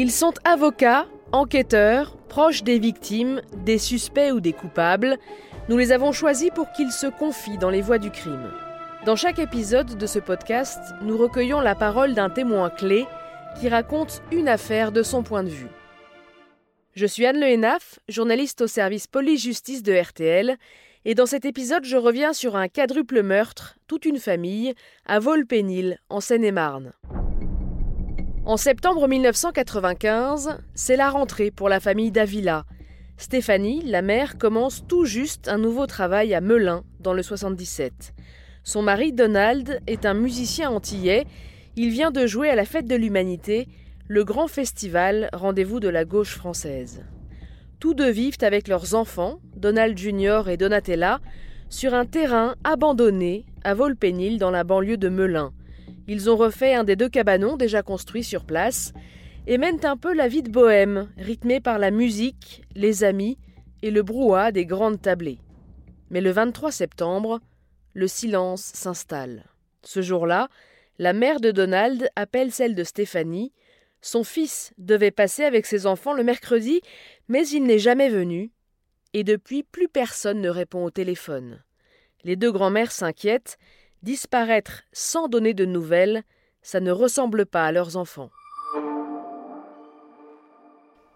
Ils sont avocats, enquêteurs, proches des victimes, des suspects ou des coupables. Nous les avons choisis pour qu'ils se confient dans les voies du crime. Dans chaque épisode de ce podcast, nous recueillons la parole d'un témoin clé qui raconte une affaire de son point de vue. Je suis Anne Le journaliste au service police-justice de RTL, et dans cet épisode, je reviens sur un quadruple meurtre, toute une famille, à Volpénil, en Seine-et-Marne. En septembre 1995, c'est la rentrée pour la famille Davila. Stéphanie, la mère, commence tout juste un nouveau travail à Melun, dans le 77. Son mari Donald est un musicien antillais. Il vient de jouer à la Fête de l'Humanité, le grand festival rendez-vous de la gauche française. Tous deux vivent avec leurs enfants, Donald Junior et Donatella, sur un terrain abandonné à Volpénil dans la banlieue de Melun. Ils ont refait un des deux cabanons déjà construits sur place et mènent un peu la vie de bohème, rythmée par la musique, les amis et le brouhaha des grandes tablées. Mais le 23 septembre, le silence s'installe. Ce jour-là, la mère de Donald appelle celle de Stéphanie. Son fils devait passer avec ses enfants le mercredi, mais il n'est jamais venu, et depuis plus personne ne répond au téléphone. Les deux grands-mères s'inquiètent Disparaître sans donner de nouvelles, ça ne ressemble pas à leurs enfants.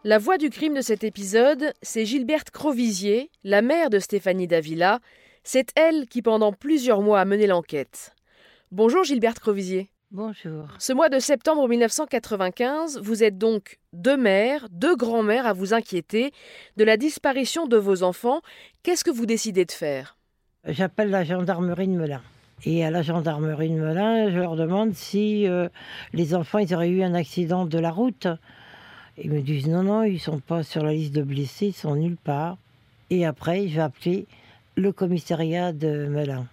La voix du crime de cet épisode, c'est Gilberte Crovisier, la mère de Stéphanie Davila. C'est elle qui, pendant plusieurs mois, a mené l'enquête. Bonjour Gilberte Crovisier. Bonjour. Ce mois de septembre 1995, vous êtes donc deux mères, deux grands-mères à vous inquiéter de la disparition de vos enfants. Qu'est-ce que vous décidez de faire? J'appelle la gendarmerie de Melun. Et à la gendarmerie de Melun, je leur demande si euh, les enfants ils auraient eu un accident de la route. Ils me disent non, non, ils ne sont pas sur la liste de blessés, ils sont nulle part. Et après, je vais appeler le commissariat de Melun.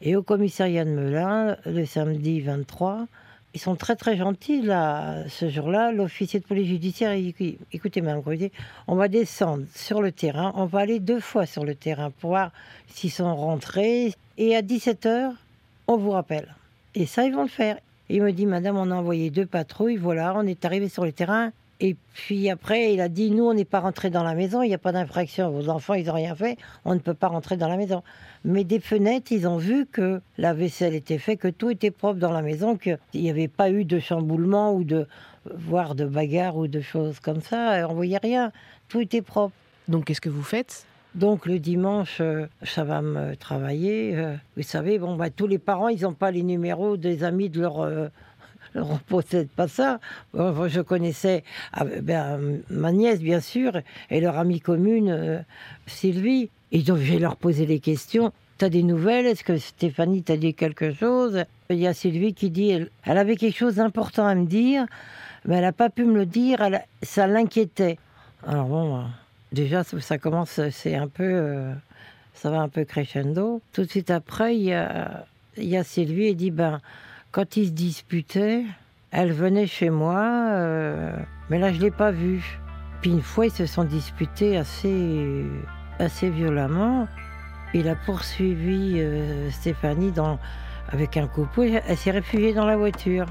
Et au commissariat de Melun, le samedi 23, ils sont très très gentils là. Ce jour-là, l'officier de police judiciaire, il dit écoutez, madame on va descendre sur le terrain, on va aller deux fois sur le terrain pour voir s'ils sont rentrés. Et à 17h, on vous rappelle. Et ça, ils vont le faire. il me dit, madame, on a envoyé deux patrouilles, voilà, on est arrivé sur le terrain. Et puis après, il a dit, nous, on n'est pas rentré dans la maison, il n'y a pas d'infraction, vos enfants, ils n'ont rien fait, on ne peut pas rentrer dans la maison. Mais des fenêtres, ils ont vu que la vaisselle était faite, que tout était propre dans la maison, qu'il n'y avait pas eu de chamboulement ou de, voire de bagarre ou de choses comme ça, on voyait rien, tout était propre. Donc qu'est-ce que vous faites? Donc le dimanche, euh, ça va me travailler. Euh, vous savez, bon, bah, tous les parents, ils n'ont pas les numéros des amis de leur... Euh, leur possède pas ça. je connaissais ah, ben, ma nièce, bien sûr, et leur amie commune, Sylvie. Et donc, je vais leur poser des questions. Tu as des nouvelles? Est-ce que Stéphanie t'a dit quelque chose? Il y a Sylvie qui dit elle, avait quelque chose d'important à me dire, mais elle n'a pas pu me le dire. ça l'inquiétait. Alors bon, Déjà, ça commence, c'est un peu, euh, ça va un peu crescendo. Tout de suite après, il y a, Sylvie et dit, ben, quand ils se disputaient, elle venait chez moi, euh, mais là, je l'ai pas vue. Puis une fois, ils se sont disputés assez, assez violemment. Il a poursuivi euh, Stéphanie avec un coupeau. Elle s'est réfugiée dans la voiture.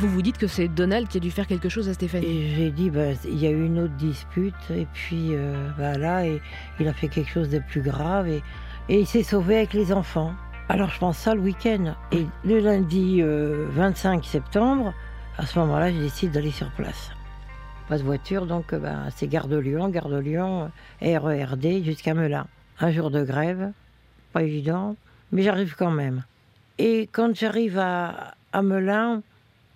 Vous vous dites que c'est Donald qui a dû faire quelque chose à Stéphanie. Et j'ai dit, bah, il y a eu une autre dispute, et puis euh, bah, là, et, il a fait quelque chose de plus grave, et, il s'est sauvé avec les enfants. Alors je pense ça le week-end. Et le lundi 25 euh, septembre, à ce moment-là, je décide d'aller sur place. Pas de voiture, donc bah, c'est Gare de Lyon, Gare de Lyon, RERD jusqu'à Melun. Un jour de grève, pas évident, mais j'arrive quand même. Et quand j'arrive à, à Melun,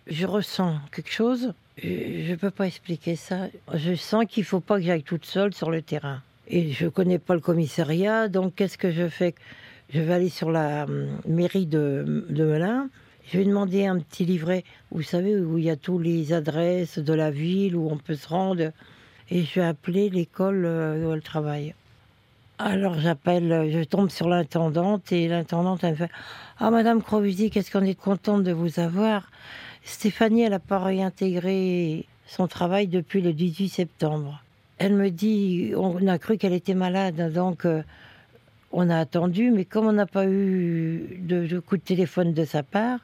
je ressens quelque chose. Je ne peux pas expliquer ça. Je sens qu'il ne faut pas que j'aille toute seule sur le terrain. Et je ne connais pas le commissariat, donc qu'est-ce que je fais? Je vais aller sur la hum, mairie de, de Melun. Je vais demander un petit livret, vous savez, où il y a toutes les adresses de la ville, où on peut se rendre. Et je vais appeler l'école euh, où elle travaille. Alors j'appelle, je tombe sur l'intendante et l'intendante elle me fait Ah Madame Crovisi, qu'est-ce qu'on est contente de vous avoir. Stéphanie, elle n'a pas réintégré son travail depuis le 18 septembre. Elle me dit, on a cru qu'elle était malade, donc euh, on a attendu, mais comme on n'a pas eu de, coup de téléphone de sa part,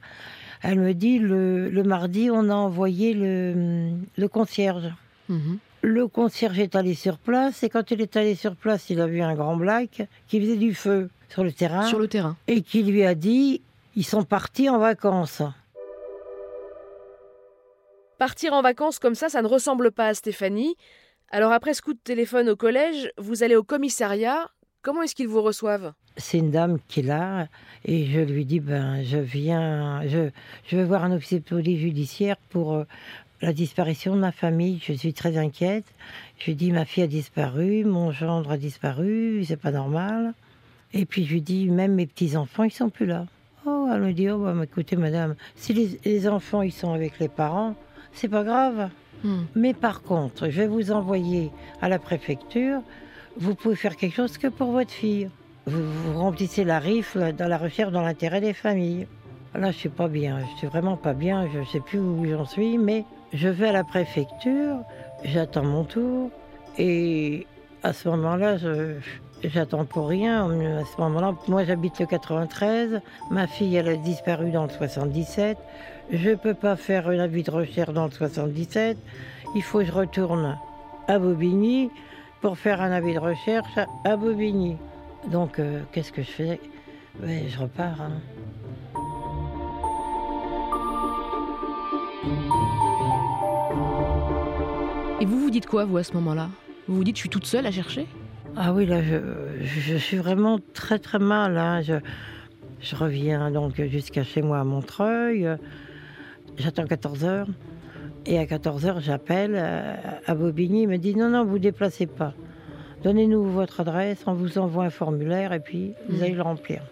Elle me dit le, le mardi, on a envoyé le, le concierge. Mhm. Le concierge est allé sur place et quand il est allé sur place, il a vu un grand black qui faisait du feu sur le terrain Sur le terrain. et qui lui a dit ils sont partis en vacances. Partir en vacances comme ça, ça ne ressemble pas à Stéphanie. Alors après ce coup de téléphone au collège, vous allez au commissariat. Comment est-ce qu'ils vous reçoivent? C'est une dame qui est là et je lui dis ben je viens, je, je vais voir un officier de police judiciaire pour euh, la disparition de ma famille. Je suis très inquiète. Je lui dis ma fille a disparu, mon gendre a disparu, c'est pas normal. Et puis je lui dis même mes petits enfants ils sont plus là. Oh elle me dit oh bah, écoutez madame si les, les enfants ils sont avec les parents c'est pas grave. Hmm. Mais par contre, je vais vous envoyer à la préfecture. Vous pouvez faire quelque chose que pour votre fille. Vous, vous remplissez la rifle dans la recherche dans l'intérêt des familles. Là, je suis pas bien. Je suis vraiment pas bien. Je sais plus où j'en suis, mais je vais à la préfecture. J'attends mon tour. Et à ce moment-là, je, j'attends pour rien. À ce moment-là, moi, j'habite le 93. Ma fille, elle a disparu dans le 77. Je peux pas faire un avis de recherche dans le 77. Il faut que je retourne à Bobigny pour faire un avis de recherche à- à Bobigny. Donc, euh, qu'est-ce que je fais? Ben, Je repars. hein. Et vous vous dites quoi, vous, à ce moment-là? Vous vous dites, je suis toute seule à chercher? Ah oui, là, je, je suis vraiment très très mal. hein. Je, je reviens donc jusqu'à chez moi à Montreuil. J'attends 14 heures. Et à 14 heures, j'appelle euh, à Bobigny. Il me dit non, non, vous déplacez pas. Donnez-nous votre adresse, on vous envoie un formulaire et puis vous Mhm. allez le remplir.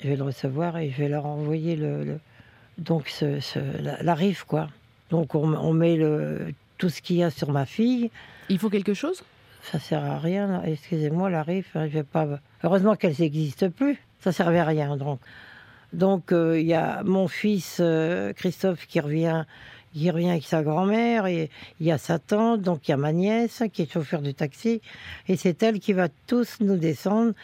Je vais le recevoir et je vais leur envoyer le, le- donc ce- ce- la, la rive, quoi. Donc on, on met le, tout ce qu'il y a sur ma fille. Il faut quelque chose? Ça sert à rien. Excusez-moi, la RIF, hein, je vais pas. Heureusement qu'elle n'existe plus. Ça servait à rien, donc. Donc euh, il y a mon fils euh, Christophe qui revient, qui revient avec sa grand-mère et il y a sa tante, donc il y a ma nièce qui est chauffeur de taxi et c'est elle qui va tous nous descendre.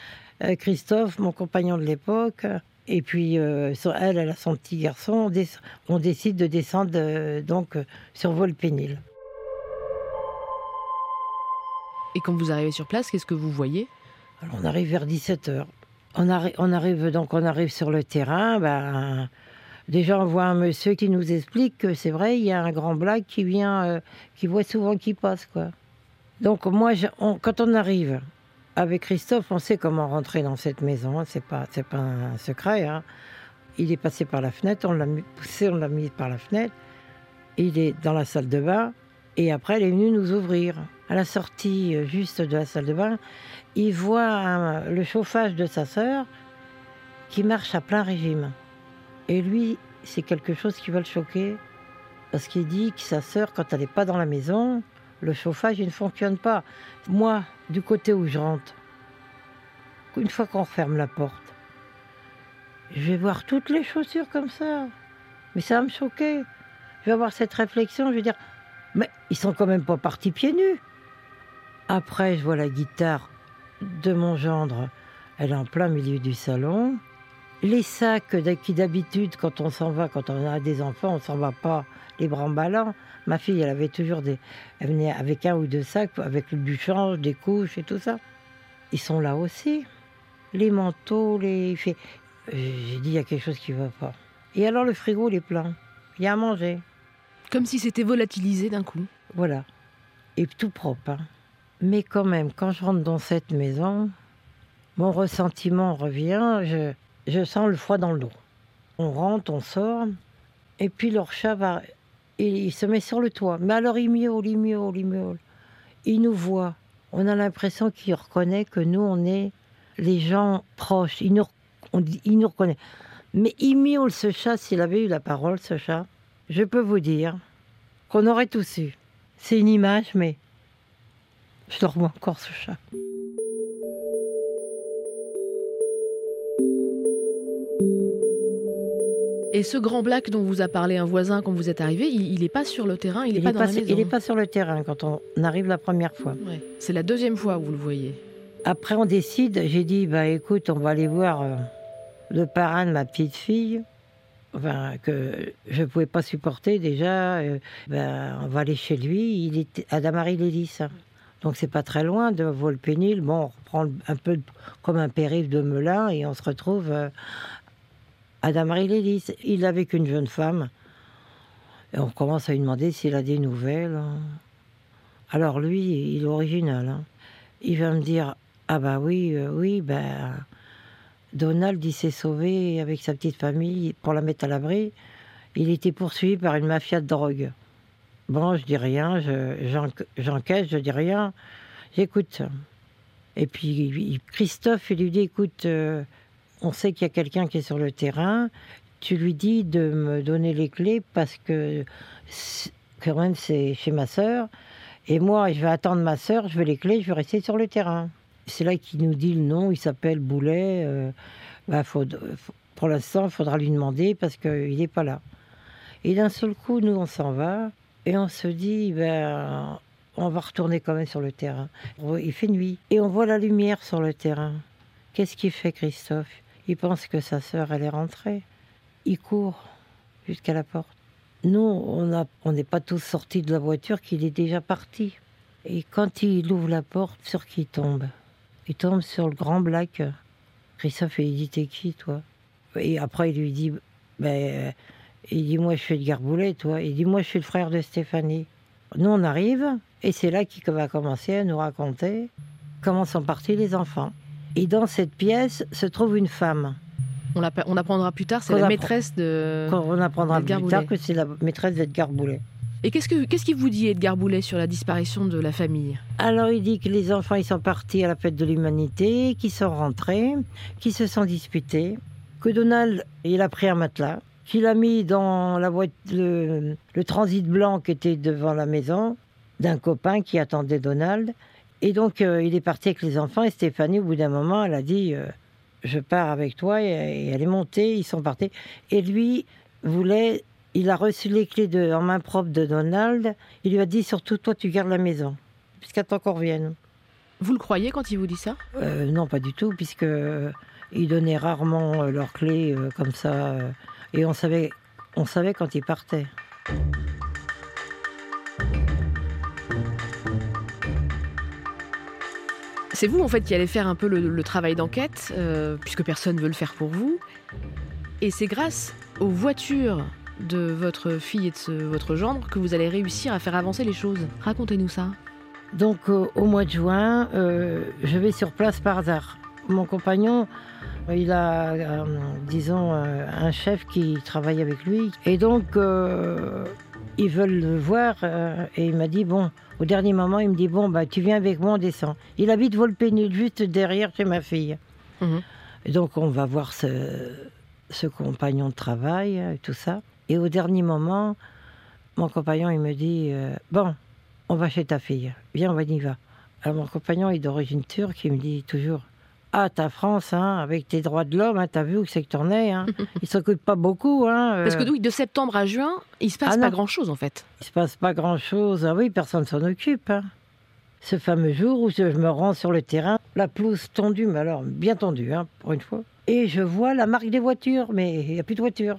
Euh, Christophe, mon compagnon de l'époque. Et puis, elle, elle a son petit garçon. On, dé- on décide de descendre donc sur Volpénil. Et quand vous arrivez sur place, qu'est-ce que vous voyez? On arrive vers 17h. On, arri- on arrive donc on arrive sur le terrain. Ben, déjà, on voit un monsieur qui nous explique que c'est vrai, il y a un grand black qui vient, euh, qui voit souvent qui passe. quoi. Donc, moi, quand on arrive avec Christophe, on sait comment rentrer dans cette maison. hein. C'est pas, pas un secret. hein. Il est passé par la fenêtre, on l'a poussé, on l'a mis par la fenêtre. Il est dans la salle de bain. Et après, elle est venue nous ouvrir. À la sortie euh, juste de la salle de bain, il voit le chauffage de sa sœur qui marche à plein régime. Et lui, c'est quelque chose qui va le choquer. Parce qu'il dit que sa sœur, quand elle n'est pas dans la maison, le chauffage ne fonctionne pas. Moi, du côté où je rentre, une fois qu'on ferme la porte, je vais voir toutes les chaussures comme ça. Mais ça va me choquer. Je vais avoir cette réflexion, je vais dire, mais ils sont quand même pas partis pieds nus. Après, je vois la guitare de mon gendre, elle est en plein milieu du salon. Les sacs qui d'habitude, quand on s'en va, quand on a des enfants, on s'en va pas les bras en ballants. Ma fille, elle avait toujours des, elle venait avec un ou deux sacs, avec du change, des couches et tout ça. Ils sont là aussi. Les manteaux, les. J'ai dit, il y a quelque chose qui va pas. Et alors le frigo, il est plein. Il y a à manger. Comme si c'était volatilisé d'un coup. Voilà. Et tout propre. hein. Mais quand même, quand je rentre dans cette maison, mon ressentiment revient. Je, je sens le froid dans le dos. On rentre, on sort. Et puis leur chat va. Il, se met sur le toit. Mais alors il miaule, il miaule, il miaule. Il nous voit. On a l'impression qu'il reconnaît que nous, on est les gens proches. Il nous, il nous reconnaît. Mais il miaule ce chat, s'il avait eu la parole, ce chat. Je peux vous dire qu'on aurait tous eu. C'est une image, mais je le revois encore ce chat. Et ce grand black dont vous a parlé un voisin quand vous êtes arrivé, il n'est pas sur le terrain, il n'est pas n'est dans pas, la maison. il est pas sur le terrain quand on arrive la première fois. Ouais. C'est la deuxième fois où vous le voyez. Après, on décide. J'ai dit, bah écoute, on va aller voir euh, le parrain de ma petite fille. enfin, que je ne pouvais pas supporter déjà. euh, ben, on va aller chez lui. Il était à Damary-Lélis. hein. Donc c'est pas très loin de Volpénil. Bon, on reprend un peu comme un périph' de Melun et on se retrouve euh, à Damary-Lélis. Il avait qu'une jeune femme. Et on commence à lui demander s'il a des nouvelles. hein. Alors lui, il est original. hein. Il va me dire Ah bah oui, euh, oui, ben. Donald, il s'est sauvé avec sa petite famille pour la mettre à l'abri. Il était poursuivi par une mafia de drogue. Bon, je dis rien, je- j'en- j'encaisse, je dis rien, j'écoute. Et puis Christophe, il lui dit écoute, euh, on sait qu'il y a quelqu'un qui est sur le terrain, tu lui dis de me donner les clés parce que quand même c'est chez ma sœur. Et moi, je vais attendre ma sœur, je veux les clés, je vais rester sur le terrain. C'est là qu'il nous dit le nom, il s'appelle Boulet. euh, bah, pour l'instant, il faudra lui demander parce qu'il n'est pas là. Et d'un seul coup, nous, on s'en va et on se dit, ben, on va retourner quand même sur le terrain. Il fait nuit et on voit la lumière sur le terrain. Qu'est-ce qu'il fait, Christophe? Il pense que sa sœur, elle est rentrée. Il court jusqu'à la porte. Nous, on a- on n'est pas tous sortis de la voiture, qu'il est déjà parti. Et quand il ouvre la porte, sur qui il tombe? Il tombe sur le grand Black. Christophe, il dit T'es qui, toi? Et après, il lui dit ben, Il dit Moi, je suis Edgar Boulet, toi. Il dit Moi, je suis le frère de Stéphanie. Nous, on arrive, et c'est là qu'il va commencer à nous raconter comment sont partis les enfants. Et dans cette pièce se trouve une femme. On, apprendra plus tard, c'est la maîtresse de. On apprendra plus tard que c'est la maîtresse d'Edgar Boulet. Et qu'est-ce que qu'est-ce qu'il vous dit Edgar Boulet sur la disparition de la famille? Alors il dit que les enfants ils sont partis à la fête de l'humanité, qu'ils sont rentrés, qu'ils se sont disputés, que Donald il a pris un matelas, qu'il a mis dans la voie- le, le transit blanc qui était devant la maison d'un copain qui attendait Donald. Et donc euh, il est parti avec les enfants et Stéphanie au bout d'un moment elle a dit euh, je pars avec toi et, et elle est montée, ils sont partis. Et lui voulait, il a reçu les clés de, en main propre de Donald, il lui a dit surtout toi tu gardes la maison jusqu'à temps qu'on revienne. Vous le croyez quand il vous dit ça? Euh, non, pas du tout, puisque ils donnaient rarement leurs clés comme ça, et on savait, on savait quand ils partaient. C'est vous en fait qui allez faire un peu le, le travail d'enquête, euh, puisque personne ne veut le faire pour vous. Et c'est grâce aux voitures de votre fille et de ce- votre gendre que vous allez réussir à faire avancer les choses. Racontez-nous ça. Donc euh, au mois de juin, euh, je vais sur place par hasard. Mon compagnon, euh, il a, euh, disons, euh, un chef qui travaille avec lui, et donc euh, ils veulent le voir, euh, et il m'a dit bon. Au dernier moment, il me dit bon bah tu viens avec moi, on descend. Il habite Volpénil, juste derrière chez ma fille. Mhm. Et donc on va voir ce, ce compagnon de travail, euh, tout ça. Et au dernier moment, mon compagnon, il me dit, bon, on va chez ta fille. Viens, on y va. Alors mon compagnon est d'origine turque, il me dit toujours, ah, ta France, hein, avec tes droits de l'homme, hein, t'as vu où c'est que t'en es, hein. Il s'occupe pas beaucoup, hein. euh, Parce que oui, de septembre à juin, il se passe Ah pas grand-chose en fait. il se passe pas grand-chose. Ah oui, personne s'en occupe. hein. Ce fameux jour où je me rends sur le terrain, la pelouse tendue, mais alors bien tendue, hein, pour une fois. Et je vois la marque des voitures, mais il n'y a plus de voitures.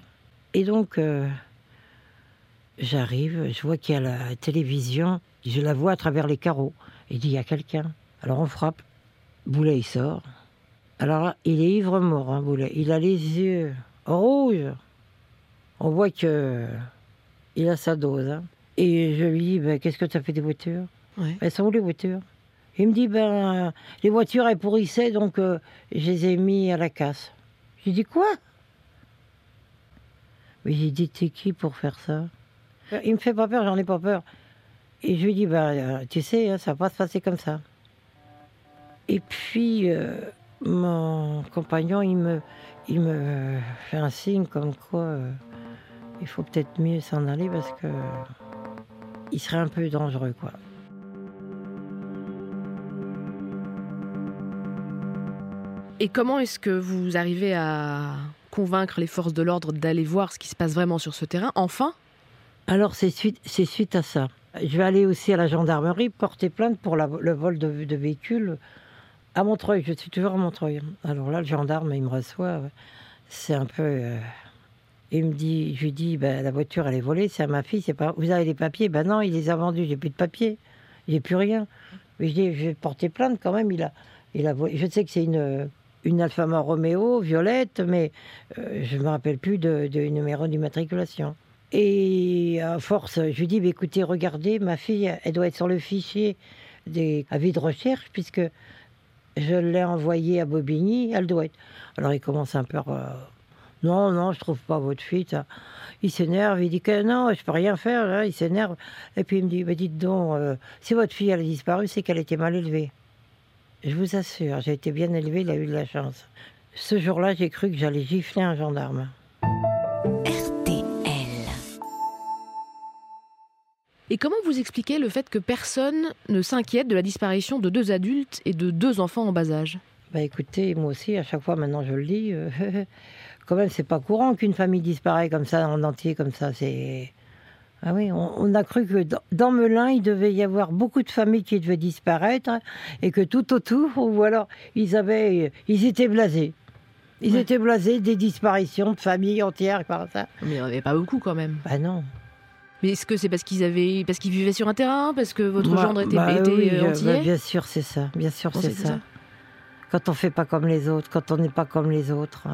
Et donc, euh, j'arrive, je vois qu'il y a la télévision, je la vois à travers les carreaux. Il dit, il y a quelqu'un. Alors on frappe. Boulet, il sort. Alors là, il est ivre-mort, hein, Boulet. Il a les yeux rouges. On voit que il a sa dose. hein. Et je lui dis, ben, qu'est-ce que tu as fait des voitures? Ouais. Elles sont où les voitures? Il me dit, ben, les voitures, elles pourrissaient, donc euh, je les ai mis à la casse. J'ai dit, quoi? Mais j'ai dit, t'es qui pour faire ça? Il me fait pas peur, j'en ai pas peur. Et je lui dis, ben, euh, tu sais, hein, ça va pas se passer comme ça. Et puis, euh, mon compagnon, il me, il me fait un signe comme quoi euh, il faut peut-être mieux s'en aller parce que il serait un peu dangereux, quoi. Et comment est-ce que vous arrivez à convaincre les forces de l'ordre d'aller voir ce qui se passe vraiment sur ce terrain Enfin? Alors, c'est suite, c'est suite à ça. Je vais aller aussi à la gendarmerie porter plainte pour la- le vol de, de véhicules à Montreuil. Je suis toujours à Montreuil. Alors là, le gendarme, il me reçoit. C'est un peu. euh, il me dit, je lui dis, ben, la voiture, elle est volée, c'est à ma fille, c'est pas. Vous avez les papiers? Ben non, il les a vendus, j'ai plus de papiers, j'ai plus rien. Mais je dis, je vais porter plainte quand même. Il a, il a, je sais que c'est une, une Alfa Romeo violette, mais euh, je ne me rappelle plus de, de numéro d'immatriculation. Et à force, je lui dis, bah, écoutez, regardez, ma fille, elle doit être sur le fichier des avis de recherche, puisque je l'ai envoyée à Bobigny, elle doit être. Alors il commence un peu... Euh, non, non, je trouve pas votre fille. Il s'énerve, il dit que non, je peux rien faire. il s'énerve. Et puis il me dit, bah, dites donc, euh, si votre fille a disparu, c'est qu'elle était mal élevée. Je vous assure, j'ai été bien élevée, il a eu de la chance. Ce jour-là, j'ai cru que j'allais gifler un gendarme. Et comment vous expliquez le fait que personne ne s'inquiète de la disparition de deux adultes et de deux enfants en bas âge? Bah écoutez, moi aussi, à chaque fois maintenant je le dis, euh, quand même c'est pas courant qu'une famille disparaisse comme ça en entier, comme ça, c'est... Ah oui, on, a cru que dans, Melun, il devait y avoir beaucoup de familles qui devaient disparaître et que tout autour, ou alors ils avaient, ils étaient blasés. Ils étaient blasés des disparitions de familles entières par ça. Mais il n'y en avait pas beaucoup quand même. Bah non. Mais est-ce que c'est parce qu'ils avaient, parce qu'ils vivaient sur un terrain, parce que votre bah, gendre était, bah, euh, bah, Bien sûr, c'est ça. Bien sûr, c'est ça. ça. Quand on fait pas comme les autres, quand on n'est pas comme les autres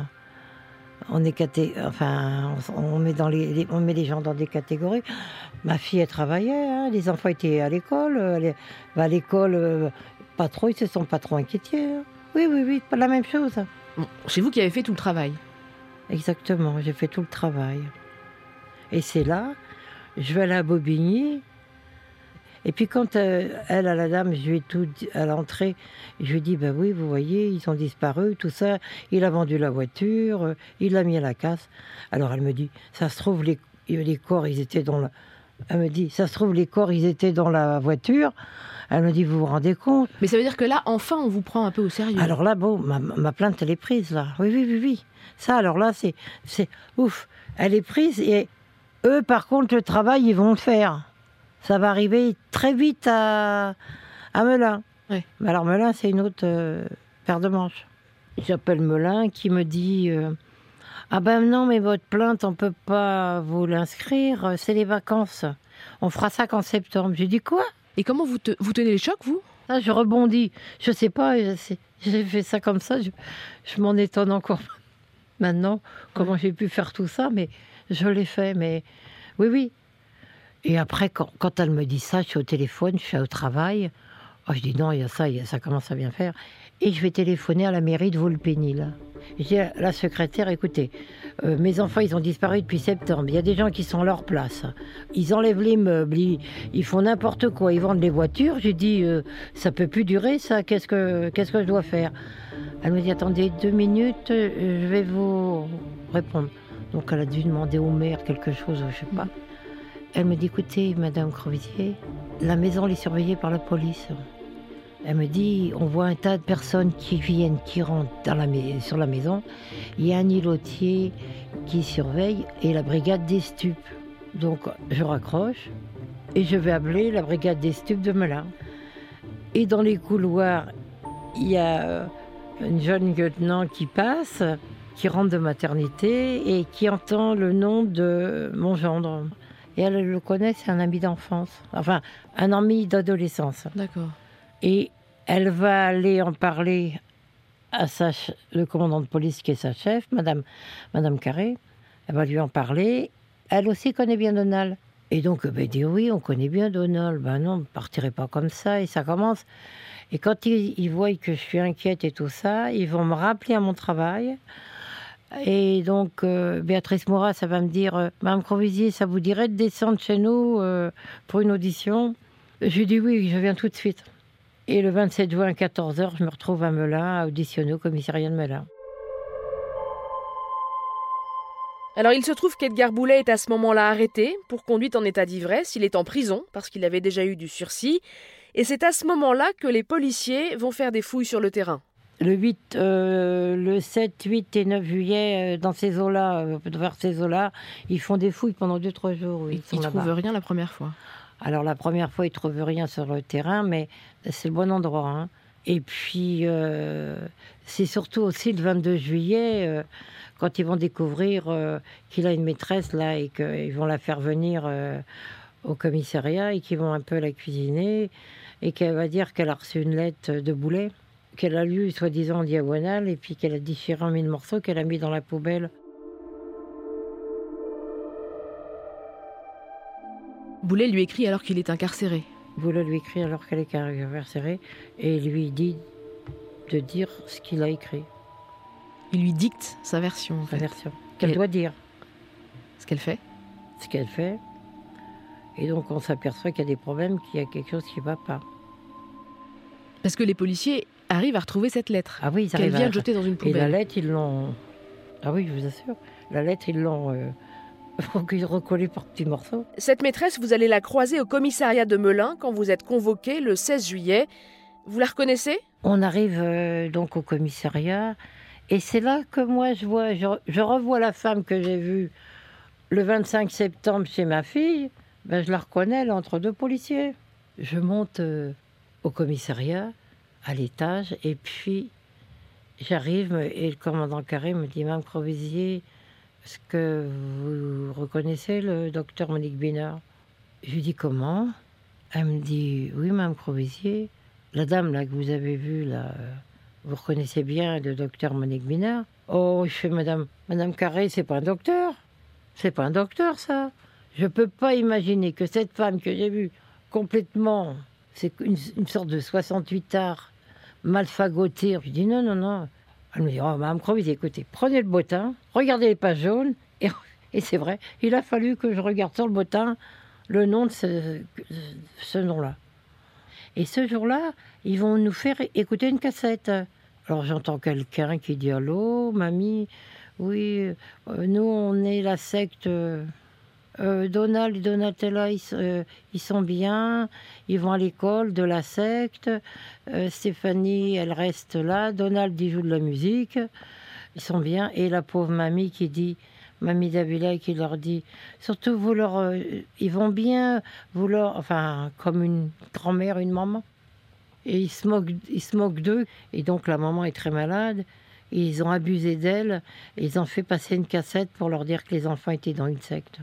on est enfin, on met dans les, on met les gens dans des catégories. Ma fille, elle travaillait, hein. les enfants étaient à l'école, elle, à l'école, euh, pas trop, ils se sont pas trop inquiétés. Hein. Oui, oui, oui, pas la même chose. c'est vous qui avez fait tout le travail. Exactement, j'ai fait tout le travail. Et c'est là, je vais aller à Bobigny, et puis quand euh, elle, à la dame, je lui ai tout dit à l'entrée, je lui ai dit, ben oui, vous voyez, ils ont disparu, tout ça. Il a vendu la voiture, euh, il l'a mis à la casse. Alors elle me dit, ça se trouve, les, les corps, ils étaient dans la... Elle me dit, ça se trouve, les corps, ils étaient dans la voiture. Elle me dit, vous vous rendez compte? Mais ça veut dire que là, enfin, on vous prend un peu au sérieux. Alors là, bon, ma, ma plainte, elle est prise, là. Oui, oui, oui, oui. Ça, alors là, c'est, c'est ouf. Elle est prise et eux, par contre, le travail, ils vont le faire ça va arriver très vite à, à Melun. alors Melun, c'est une autre euh, paire de manches. J'appelle Melun qui me dit euh, Ah ben non, mais votre plainte, on peut pas vous l'inscrire, c'est les vacances. On fera ça qu'en septembre. J'ai dit quoi? Et comment vous, vous tenez les chocs, vous? Ah, Je rebondis. Je sais pas, j'ai fait ça comme ça. Je, m'en étonne encore maintenant comment j'ai pu faire tout ça, mais je l'ai fait. Mais oui, oui, et après, quand, elle me dit ça, je suis au téléphone, je suis au travail. Oh, je dis non, il y a ça, ça commence à bien faire? Et je vais téléphoner à la mairie de Volpénil. Je dis la secrétaire, écoutez, euh, mes enfants, ils ont disparu depuis septembre. Il y a des gens qui sont à leur place. Ils enlèvent les meubles, ils, font n'importe quoi, ils vendent les voitures. J'ai dit, euh, ça peut plus durer, ça. Qu'est-ce que, qu'est-ce que je dois faire? Elle me dit, attendez deux minutes, euh, je vais vous répondre. Donc elle a dû demander au maire quelque chose, je sais pas. Elle me dit, écoutez, Madame Crovisier, la maison est surveillée par la police. Elle me dit, on voit un tas de personnes qui viennent, qui rentrent sur la maison. Il y a un îlotier qui surveille et la brigade des stupes. Donc je raccroche et je vais appeler la brigade des stupes de Melun. Et dans les couloirs, il y a une jeune lieutenant qui passe, qui rentre de maternité et qui entend le nom de mon gendre. Et elle le connaît, c'est un ami d'enfance. Enfin, un ami d'adolescence. D'accord. Et elle va aller en parler à sa, le commandant de police qui est sa chef, Madame, Madame Carré. Elle va lui en parler. Elle aussi connaît bien Donald. Et donc, elle va dire oui, on connaît bien Donald. Ben non, ne partirez pas comme ça. Et ça commence. Et quand ils, ils voient que je suis inquiète et tout ça, ils vont me rappeler à mon travail. Et donc, euh, Béatrice Moura, ça va me dire euh, Madame Crovisier, ça vous dirait de descendre chez nous euh, pour une audition? Je lui dis oui, je viens tout de suite. Et le 27 juin à 14h, je me retrouve à Melun, à auditionner au commissariat de Melun. Alors il se trouve qu'Edgar Boulet est à ce moment-là arrêté pour conduite en état d'ivresse. Il est en prison parce qu'il avait déjà eu du sursis. Et c'est à ce moment-là que les policiers vont faire des fouilles sur le terrain le 8, euh, le 7, 8 et 9 juillet, euh, dans ces eaux-là, euh, vers ces eaux-là, ils font des fouilles pendant 2-3 jours. ils ne trouvent rien la première fois Alors la première fois, ils ne trouvent rien sur le terrain, mais c'est le bon endroit. Hein. Et puis, c'est surtout aussi le 22 juillet, quand ils vont découvrir qu'il a une maîtresse là et qu'ils vont la faire venir au commissariat et qu'ils vont un peu la cuisiner et qu'elle va dire qu'elle a reçu une lettre de Boulet, qu'elle a lu soi-disant en diagonale et puis qu'elle a déchiré en mille morceaux, qu'elle a mis dans la poubelle. Boulet lui écrit alors qu'il est incarcéré. Boulet lui écrit alors qu'elle est incarcérée et lui dit de dire ce qu'il a écrit, Il lui dicte sa version, en sa version, qu'elle doit dire. ce qu'elle fait. ce qu'elle fait. Et donc on s'aperçoit qu'il y a des problèmes, qu'il y a quelque chose qui ne va pas. Parce que les policiers arrivent à retrouver cette lettre Ah oui, ils qu'elle arrivent vient à- de jeter dans une Et la poubelle. lettre, ils l'ont... Ah oui, je vous assure. La lettre, ils l'ont euh, recollée par petits morceaux. Cette maîtresse, vous allez la croiser au commissariat de Melun quand vous êtes convoqué le 16 juillet. Vous la reconnaissez? On arrive euh, donc au commissariat. Et c'est là que moi, je vois... Je, je revois la femme que j'ai vue le 25 septembre chez ma fille. Ben, je la reconnais, elle entre deux policiers. Je monte euh, au commissariat, à l'étage, et puis j'arrive et le commandant Carré me dit Mme Crovisier, est-ce que vous reconnaissez le docteur Monique Binard Je lui dis comment? Elle me dit Oui, Mme Crovisier, la dame là que vous avez vue là, vous reconnaissez bien le docteur Monique Binard Oh, je fais Madame, Madame Carré, c'est pas un docteur. C'est pas un docteur, ça. Je peux pas imaginer que cette femme que j'ai vue complètement, c'est une, une sorte de 68 arts mal fagotée. Je dis non, non, non. Elle me dit, oh, Madame Crovis, écoutez, prenez le bottin, regardez les pages jaunes. Et, et c'est vrai, il a fallu que je regarde sur le bottin le nom de ce, ce nom-là. Et ce jour-là, ils vont nous faire écouter une cassette. Alors j'entends quelqu'un qui dit Allô, mamie Oui, euh, nous on est la secte. Euh, Donald et Donatella, ils, sont bien, ils vont à l'école de la secte. Euh, Stéphanie, elle reste là. Donald, il joue de la musique. Ils sont bien. Et la pauvre mamie qui dit, mamie d'Abila, qui leur dit, surtout vous leur, euh, ils vont bien, vous leur, enfin, comme une grand-mère, une maman. Et ils se moquent, ils se moquent d'eux. Et donc la maman est très malade. Ils ont abusé d'elle. Ils ont fait passer une cassette pour leur dire que les enfants étaient dans une secte.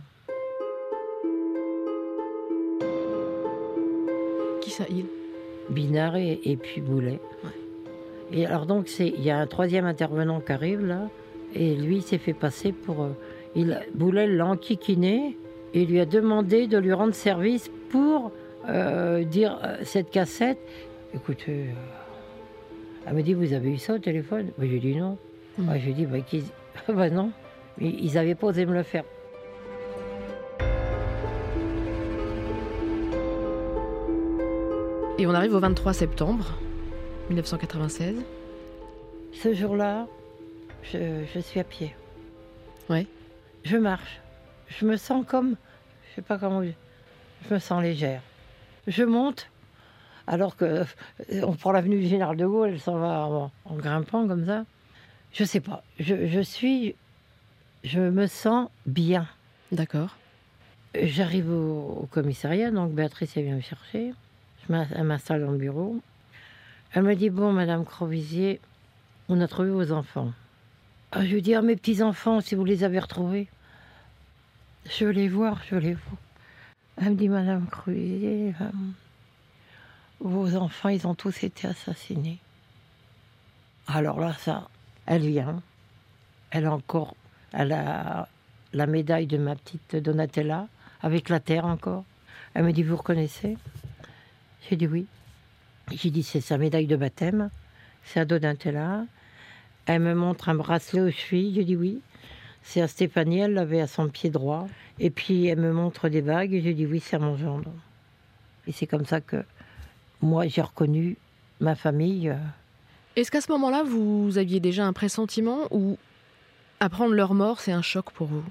Ça, il Binard et, et puis Boulet. Et alors donc il y a un troisième intervenant qui arrive là et lui il s'est fait passer pour euh, il Boulet l'a enquiquiné et lui a demandé de lui rendre service pour euh, dire euh, cette cassette. Écoutez, euh, elle me dit vous avez eu ça au téléphone? Ben, J'ai dit non. Mhm. Ah, J'ai dit bah, bah non. Ils ils avaient pas osé me le faire. Et on arrive au 23 septembre 1996. Ce jour-là, je, je suis à pied. Ouais. Je marche. Je me sens comme, je sais pas comment, je, me sens légère. Je monte, alors que euh, on prend l'avenue du Général de Gaulle, elle s'en va en, en grimpant comme ça. Je sais pas. Je, je suis, je me sens bien. D'accord. J'arrive au, au commissariat, donc Béatrice elle vient me chercher. Elle m'installe dans le bureau. Elle me dit Bon, Madame Crovisier, on a trouvé vos enfants. Ah, je lui dis Ah, mes petits-enfants, si vous les avez retrouvés. Je veux les voir, je les voir. Elle me dit Madame Crovisier, euh, vos enfants, ils ont tous été assassinés. Alors là, ça, elle vient. Elle a encore. Elle a la médaille de ma petite Donatella, avec la terre encore. Elle me dit, vous reconnaissez? J'ai dit oui. J'ai dit, c'est sa médaille de baptême, c'est à Donatella. Elle me montre un bracelet aux chevilles, j'ai dit oui. C'est à Stéphanie, elle l'avait à son pied droit. Et puis elle me montre des bagues, et j'ai dit oui, c'est à mon gendre. Et c'est comme ça que moi, j'ai reconnu ma famille. Est-ce qu'à ce moment-là, vous aviez déjà un pressentiment ou apprendre leur mort, c'est un choc pour vous?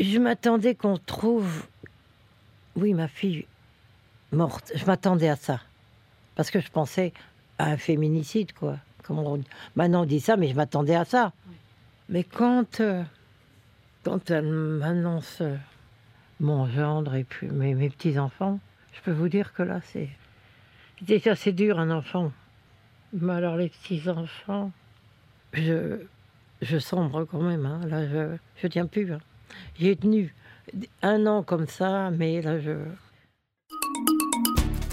Je m'attendais qu'on trouve, oui, ma fille morte. Je m'attendais à ça. Parce que je pensais à un féminicide, quoi. Comme on... Maintenant, on dit ça, mais je m'attendais à ça. Mais quand, euh, quand elle m'annonce euh, mon gendre et puis mes, mes petits-enfants, je peux vous dire que là, c'est. Déjà, c'est dur, un enfant. Mais alors les petits-enfants, je, je sombre quand même. hein. Là, je je tiens plus. hein. J'ai tenu un an comme ça, mais là, je...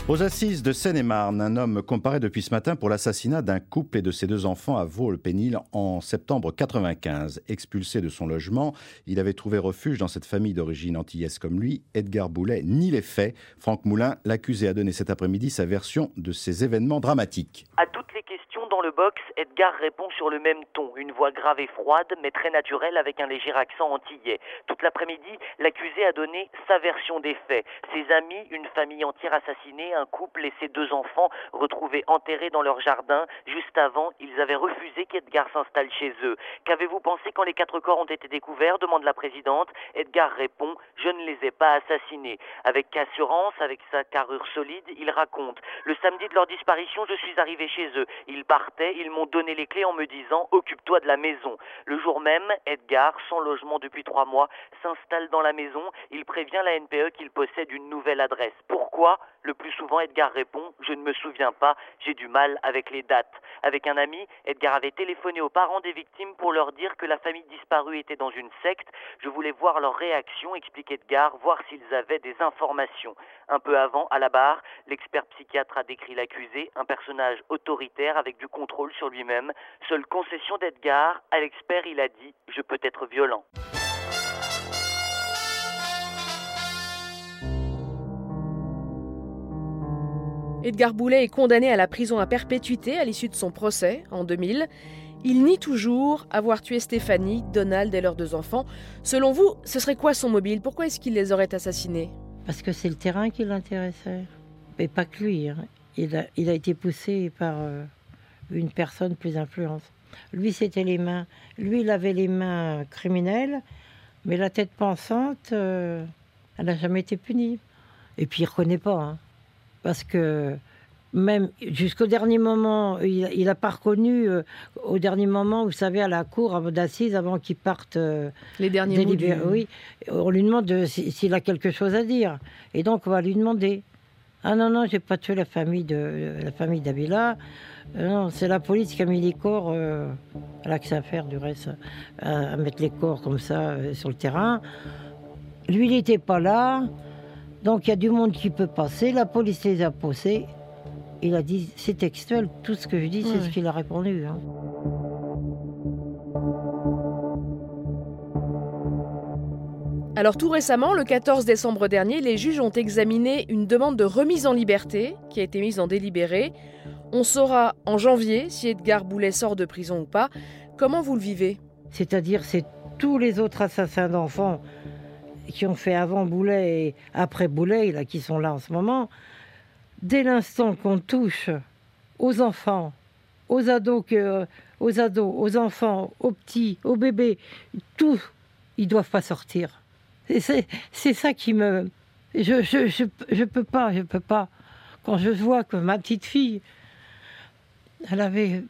Aux assises de Seine-et-Marne, un homme comparaît depuis ce matin pour l'assassinat d'un couple et de ses deux enfants à Vaux-le-Pénil en septembre 95. Expulsé de son logement, il avait trouvé refuge dans cette famille d'origine antillaise comme lui. Edgar Boulet nie les faits. Franck Moulin, l'accusé, a donné cet après-midi sa version de ces événements dramatiques. Dans le box, Edgar répond sur le même ton, une voix grave et froide, mais très naturelle avec un léger accent antillais. Toute l'après-midi, l'accusé a donné sa version des faits. Ses amis, une famille entière assassinée, un couple et ses deux enfants retrouvés enterrés dans leur jardin. Juste avant, ils avaient refusé qu'Edgar s'installe chez eux. Qu'avez-vous pensé quand les quatre corps ont été découverts demande la présidente. Edgar répond Je ne les ai pas assassinés. Avec assurance, avec sa carrure solide, il raconte Le samedi de leur disparition, je suis arrivé chez eux. Ils ils m'ont donné les clés en me disant Occupe-toi de la maison. Le jour même, Edgar, sans logement depuis trois mois, s'installe dans la maison. Il prévient la NPE qu'il possède une nouvelle adresse. Pourquoi? Le plus souvent, Edgar répond Je ne me souviens pas, j'ai du mal avec les dates. Avec un ami, Edgar avait téléphoné aux parents des victimes pour leur dire que la famille disparue était dans une secte. Je voulais voir leur réaction, explique Edgar, voir s'ils avaient des informations. Un peu avant, à la barre, l'expert psychiatre a décrit l'accusé, un personnage autoritaire avec du contrôle sur lui-même. Seule concession d'Edgar, à l'expert, il a dit Je peux être violent. Edgar Boulet est condamné à la prison à perpétuité à l'issue de son procès en 2000. Il nie toujours avoir tué Stéphanie, Donald et leurs deux enfants. Selon vous, ce serait quoi son mobile? Pourquoi est-ce qu'il les aurait assassinés? Parce que c'est le terrain qui l'intéressait. Et pas que lui. hein. Il, a, il a été poussé par euh, une personne plus influente. Lui, c'était les mains. Lui, il avait les mains criminelles, mais la tête pensante, euh, elle n'a jamais été punie. Et puis, il ne reconnaît pas. hein. Parce que même jusqu'au dernier moment, il n'a pas reconnu, euh, au dernier moment, vous savez, à la cour d'assises, avant qu'il parte euh, Les derniers mots du... délibérer, oui, on lui demande de- si- s'il a quelque chose à dire. Et donc, on va lui demander. Ah non, non, j'ai pas tué la famille de la famille d'Abila. Euh, non, c'est la police qui a mis les corps. euh, elle a que ça à faire, du reste, à, à mettre les corps comme ça euh, sur le terrain. Lui, il n'était pas là. Donc, il y a du monde qui peut passer. La police les a posés. Il a dit, c'est textuel, tout ce que je dis, c'est ce qu'il a répondu. hein. Alors tout récemment, le 14 décembre dernier, les juges ont examiné une demande de remise en liberté qui a été mise en délibéré. On saura en janvier si Edgar Boulet sort de prison ou pas. Comment vous le vivez? C'est-à-dire, c'est tous les autres assassins d'enfants qui ont fait avant Boulet et après Boulet, là, qui sont là en ce moment. Dès l'instant qu'on touche aux enfants, aux ados, aux ados, aux enfants, aux petits, aux bébés, tous, ils doivent pas sortir. C'est ça qui me, je, je, je, je peux pas, je peux pas. Quand je vois que ma petite fille, elle avait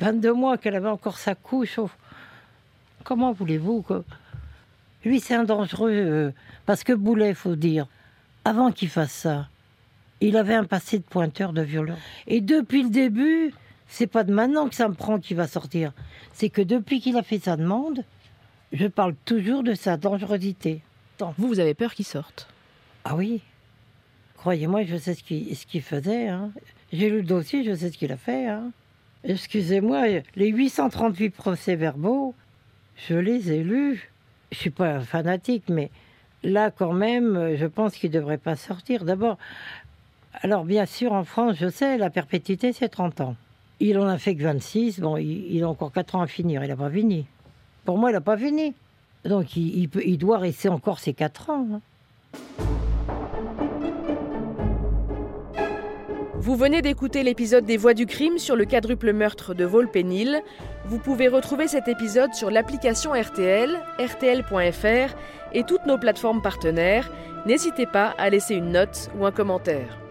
22 mois, qu'elle avait encore sa couche. oh, Comment voulez-vous que... Lui, c'est un dangereux. euh, parce que Boulet, faut dire, avant qu'il fasse ça, il avait un passé de pointeur de violence. Et depuis le début, c'est pas de maintenant que ça me prend qu'il va sortir. C'est que depuis qu'il a fait sa demande, je parle toujours de sa dangerosité. Vous, vous avez peur qu'il sorte Ah oui. Croyez-moi, je sais ce qu'il ce qu'il faisait. hein. J'ai lu le dossier, je sais ce qu'il a fait. hein. Excusez-moi, les 838 procès-verbaux, je les ai lus. Je suis pas fanatique, mais là, quand même, je pense qu'il ne devrait pas sortir. D'abord, alors bien sûr, en France, je sais, la perpétuité, c'est 30 ans. Il en a fait que 26. Bon, il, a encore 4 ans à finir. Il n'a pas fini. Pour moi, il n'a pas fini. Donc, il doit rester encore ses 4 ans. hein. Vous venez d'écouter l'épisode des Voix du crime sur le quadruple meurtre de Volpénil. Vous pouvez retrouver cet épisode sur l'application RTL, rtl.fr et toutes nos plateformes partenaires. N'hésitez pas à laisser une note ou un commentaire.